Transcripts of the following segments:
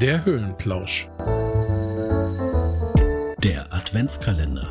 Der Höhlenplausch. Der Adventskalender.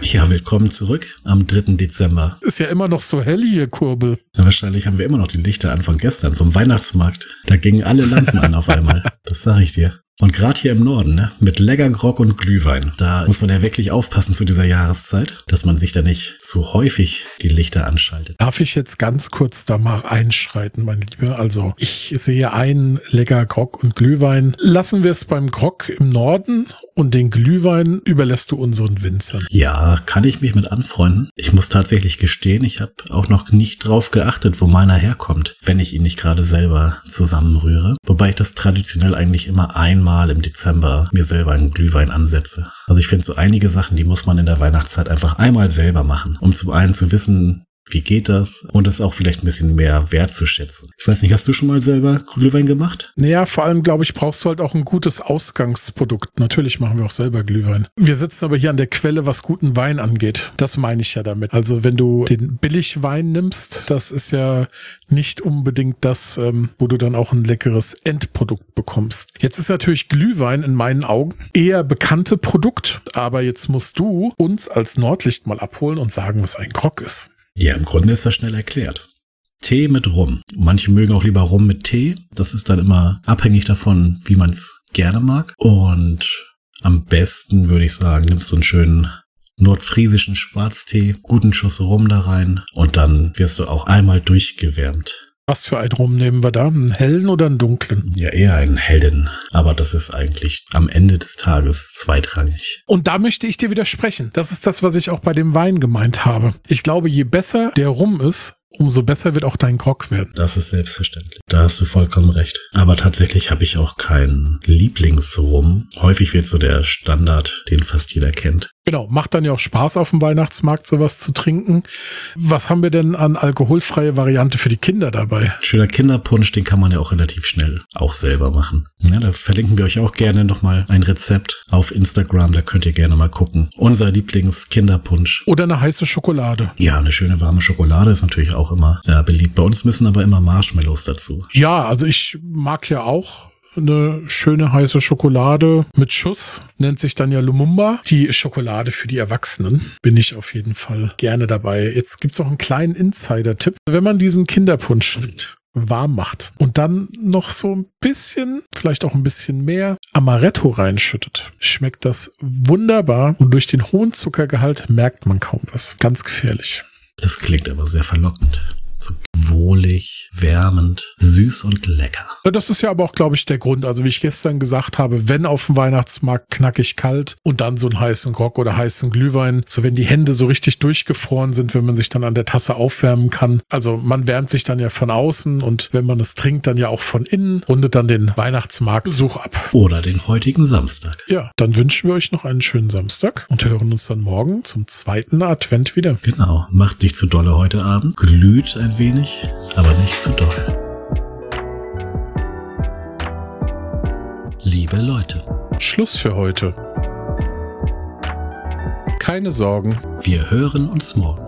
Ja, willkommen zurück am 3. Dezember. Ist ja immer noch so hell hier, Kurbel. Ja, wahrscheinlich haben wir immer noch die Lichter an von gestern, vom Weihnachtsmarkt. Da gingen alle Lampen an auf einmal. Das sag ich dir. Und gerade hier im Norden, ne, mit Leckergrog und Glühwein, da muss man ja wirklich aufpassen zu dieser Jahreszeit, dass man sich da nicht zu häufig die Lichter anschaltet. Darf ich jetzt ganz kurz da mal einschreiten, mein Lieber? Also, ich sehe einen Leckergrog und Glühwein. Lassen wir es beim Grog im Norden und den Glühwein überlässt du unseren Winzern. Ja, kann ich mich mit anfreunden. Ich muss tatsächlich gestehen, ich habe auch noch nicht drauf geachtet, wo meiner herkommt, wenn ich ihn nicht gerade selber zusammenrühre. Wobei ich das traditionell eigentlich immer einmal im Dezember mir selber einen Glühwein ansetze. Also ich finde so einige Sachen, die muss man in der Weihnachtszeit einfach einmal selber machen, um zum einen zu wissen, wie geht das? Und das auch vielleicht ein bisschen mehr wertzuschätzen. Ich weiß nicht, hast du schon mal selber Glühwein gemacht? Naja, vor allem, glaube ich, brauchst du halt auch ein gutes Ausgangsprodukt. Natürlich machen wir auch selber Glühwein. Wir sitzen aber hier an der Quelle, was guten Wein angeht. Das meine ich ja damit. Also wenn du den Billigwein nimmst, das ist ja nicht unbedingt das, ähm, wo du dann auch ein leckeres Endprodukt bekommst. Jetzt ist natürlich Glühwein in meinen Augen eher bekannte Produkt, aber jetzt musst du uns als Nordlicht mal abholen und sagen, was ein Grog ist. Ja, im Grunde ist das schnell erklärt. Tee mit Rum. Manche mögen auch lieber Rum mit Tee. Das ist dann immer abhängig davon, wie man es gerne mag. Und am besten würde ich sagen, nimmst du einen schönen nordfriesischen Schwarztee, guten Schuss Rum da rein und dann wirst du auch einmal durchgewärmt. Was für einen Rum nehmen wir da? Einen hellen oder einen dunklen? Ja, eher einen hellen. Aber das ist eigentlich am Ende des Tages zweitrangig. Und da möchte ich dir widersprechen. Das ist das, was ich auch bei dem Wein gemeint habe. Ich glaube, je besser der Rum ist, umso besser wird auch dein Grog werden. Das ist selbstverständlich. Da hast du vollkommen recht. Aber tatsächlich habe ich auch keinen Lieblingsrum. Häufig wird so der Standard, den fast jeder kennt. Genau, macht dann ja auch Spaß auf dem Weihnachtsmarkt sowas zu trinken. Was haben wir denn an alkoholfreie Variante für die Kinder dabei? Schöner Kinderpunsch, den kann man ja auch relativ schnell auch selber machen. Ja, da verlinken wir euch auch gerne nochmal ein Rezept auf Instagram, da könnt ihr gerne mal gucken. Unser Lieblings-Kinderpunsch. Oder eine heiße Schokolade. Ja, eine schöne warme Schokolade ist natürlich auch immer ja, beliebt. Bei uns müssen aber immer Marshmallows dazu. Ja, also ich mag ja auch eine schöne heiße Schokolade mit Schuss, nennt sich dann ja Lumumba. Die Schokolade für die Erwachsenen bin ich auf jeden Fall gerne dabei. Jetzt gibt's auch einen kleinen Insider-Tipp. Wenn man diesen Kinderpunsch nimmt, warm macht und dann noch so ein bisschen, vielleicht auch ein bisschen mehr Amaretto reinschüttet, schmeckt das wunderbar und durch den hohen Zuckergehalt merkt man kaum was. Ganz gefährlich. Das klingt aber sehr verlockend. Wohlig, wärmend, süß und lecker. Das ist ja aber auch, glaube ich, der Grund. Also wie ich gestern gesagt habe, wenn auf dem Weihnachtsmarkt knackig kalt und dann so einen heißen Grog oder heißen Glühwein, so wenn die Hände so richtig durchgefroren sind, wenn man sich dann an der Tasse aufwärmen kann. Also man wärmt sich dann ja von außen und wenn man es trinkt, dann ja auch von innen, rundet dann den Weihnachtsmarktbesuch ab. Oder den heutigen Samstag. Ja, dann wünschen wir euch noch einen schönen Samstag und hören uns dann morgen zum zweiten Advent wieder. Genau, macht nicht zu dolle heute Abend, glüht ein wenig, aber nicht zu doll. Liebe Leute, Schluss für heute. Keine Sorgen, wir hören uns morgen.